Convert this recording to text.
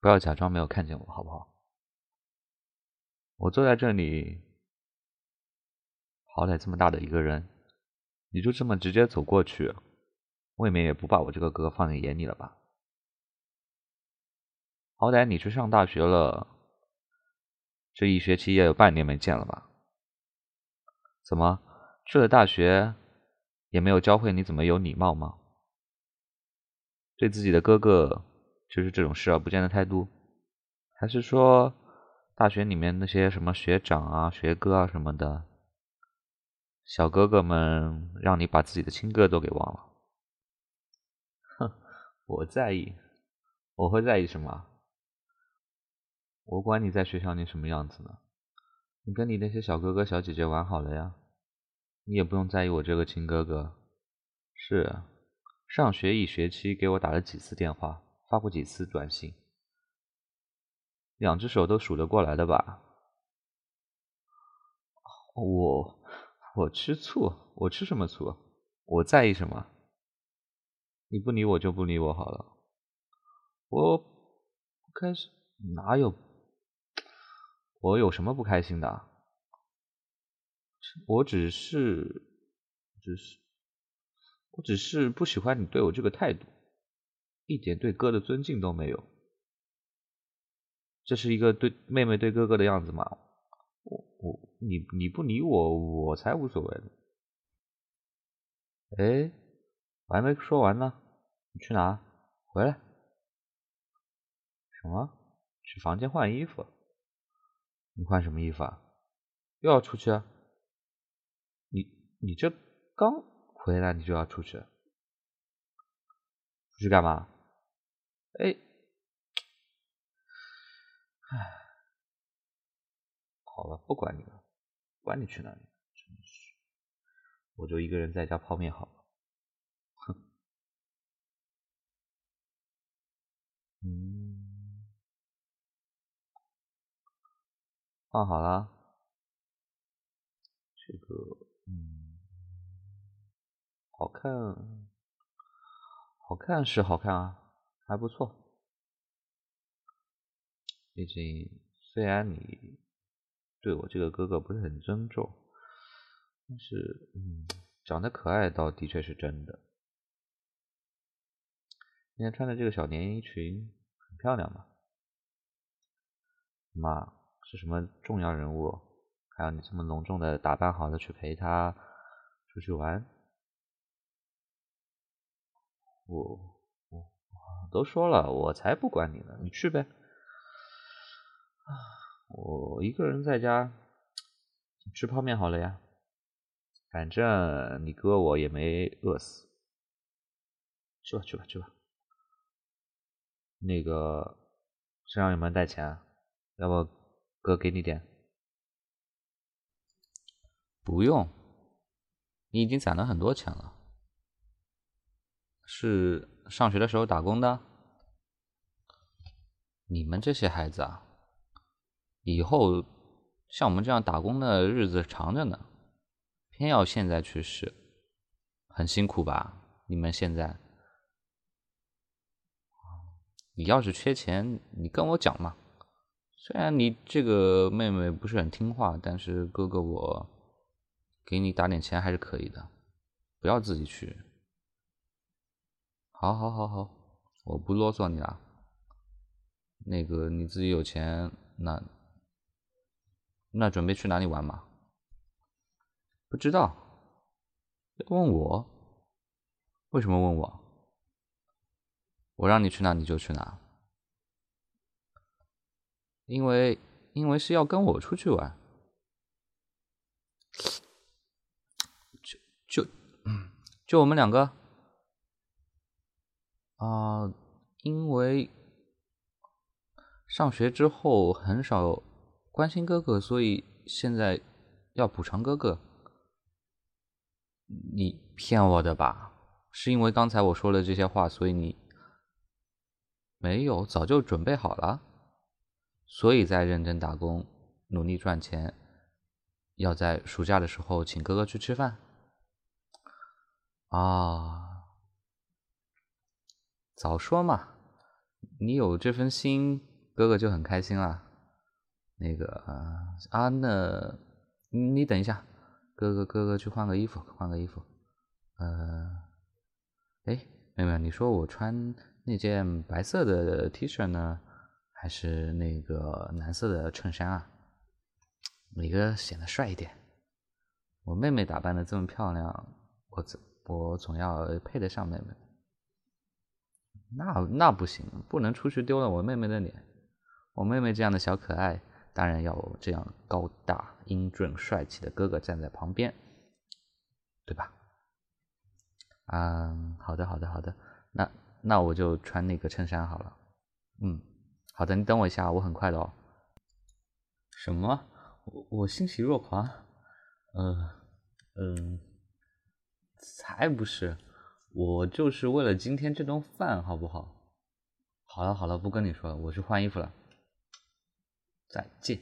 不要假装没有看见我，好不好？我坐在这里，好歹这么大的一个人，你就这么直接走过去，未免也不把我这个哥放在眼里了吧？好歹你去上大学了，这一学期也有半年没见了吧？怎么去了大学，也没有教会你怎么有礼貌吗？对自己的哥哥就是这种视而不见的态度，还是说大学里面那些什么学长啊、学哥啊什么的，小哥哥们让你把自己的亲哥都给忘了？哼，我在意，我会在意什么？我管你在学校里什么样子呢？你跟你那些小哥哥小姐姐玩好了呀，你也不用在意我这个亲哥哥。是，上学一学期给我打了几次电话，发过几次短信，两只手都数得过来的吧？我我吃醋？我吃什么醋？我在意什么？你不理我就不理我好了。我不开始哪有？我有什么不开心的？我只是，只是，我只是不喜欢你对我这个态度，一点对哥的尊敬都没有。这是一个对妹妹对哥哥的样子吗？我我你你不理我，我才无所谓呢。哎，我还没说完呢，你去哪？回来？什么？去房间换衣服？你换什么衣服啊？又要出去？你你这刚回来，你就要出去？出去干嘛？哎，唉，好了，不管你了，管你去哪里，真是，我就一个人在家泡面好了。哼，嗯。放好了，这个嗯，好看，好看是好看啊，还不错。毕竟虽然你对我这个哥哥不是很尊重，但是嗯，长得可爱倒的确是真的。今天穿的这个小连衣裙很漂亮嘛，妈。是什么重要人物？还要你这么隆重的打扮好了去陪他出去玩？我都说了，我才不管你呢，你去呗。我一个人在家吃泡面好了呀，反正你哥我也没饿死。去吧去吧去吧。那个身上有没有带钱？啊要不？哥给你点，不用，你已经攒了很多钱了。是上学的时候打工的？你们这些孩子啊，以后像我们这样打工的日子长着呢，偏要现在去试，很辛苦吧？你们现在，你要是缺钱，你跟我讲嘛。虽然你这个妹妹不是很听话，但是哥哥我给你打点钱还是可以的，不要自己去。好，好，好，好，我不啰嗦你了。那个你自己有钱，那那准备去哪里玩嘛？不知道，问我？为什么问我？我让你去哪你就去哪。因为，因为是要跟我出去玩，就就 就我们两个啊，因为上学之后很少关心哥哥，所以现在要补偿哥哥。你骗我的吧？是因为刚才我说了这些话，所以你没有早就准备好了？所以在认真打工，努力赚钱，要在暑假的时候请哥哥去吃饭。啊，早说嘛！你有这份心，哥哥就很开心了。那个啊，那你等一下，哥哥哥哥去换个衣服，换个衣服。呃，哎，妹妹，你说我穿那件白色的 T 恤呢，还是那个蓝色的衬衫啊？哪个显得帅一点？我妹妹打扮的这么漂亮，我总我总要配得上妹妹。那那不行，不能出去丢了我妹妹的脸。我妹妹这样的小可爱。当然要有这样高大、英俊、帅气的哥哥站在旁边，对吧？嗯，好的，好的，好的。那那我就穿那个衬衫好了。嗯，好的，你等我一下，我很快的哦。什么？我我欣喜若狂？嗯嗯，才不是，我就是为了今天这顿饭，好不好？好了好了，不跟你说了，我去换衣服了。再见。